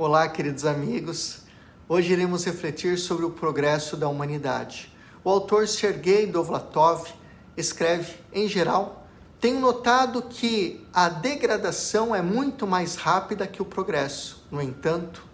Olá, queridos amigos. Hoje iremos refletir sobre o progresso da humanidade. O autor Sergei Dovlatov escreve, em geral, tenho notado que a degradação é muito mais rápida que o progresso. No entanto,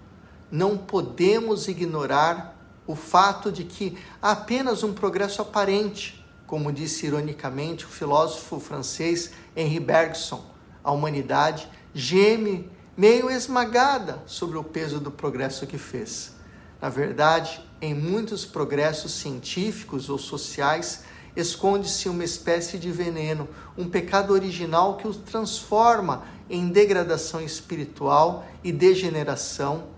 não podemos ignorar o fato de que há apenas um progresso aparente, como disse ironicamente o filósofo francês Henri Bergson. A humanidade geme meio esmagada sobre o peso do progresso que fez. Na verdade, em muitos progressos científicos ou sociais, esconde-se uma espécie de veneno, um pecado original que os transforma em degradação espiritual e degeneração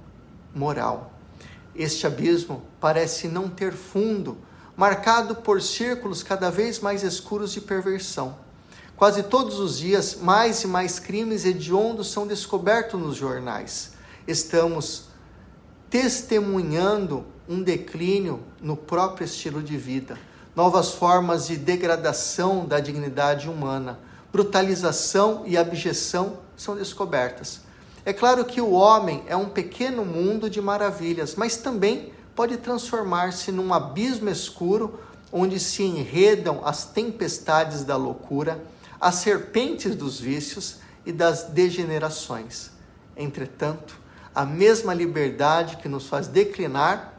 moral. Este abismo parece não ter fundo, marcado por círculos cada vez mais escuros de perversão. Quase todos os dias, mais e mais crimes hediondos são descobertos nos jornais. Estamos testemunhando um declínio no próprio estilo de vida, novas formas de degradação da dignidade humana, brutalização e abjeção são descobertas. É claro que o homem é um pequeno mundo de maravilhas, mas também pode transformar-se num abismo escuro onde se enredam as tempestades da loucura as serpentes dos vícios e das degenerações. Entretanto, a mesma liberdade que nos faz declinar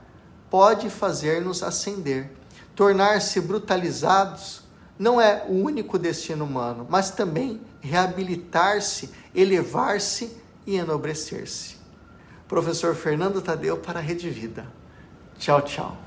pode fazer-nos ascender. Tornar-se brutalizados não é o único destino humano, mas também reabilitar-se, elevar-se e enobrecer-se. Professor Fernando Tadeu para a Rede Vida. Tchau, tchau.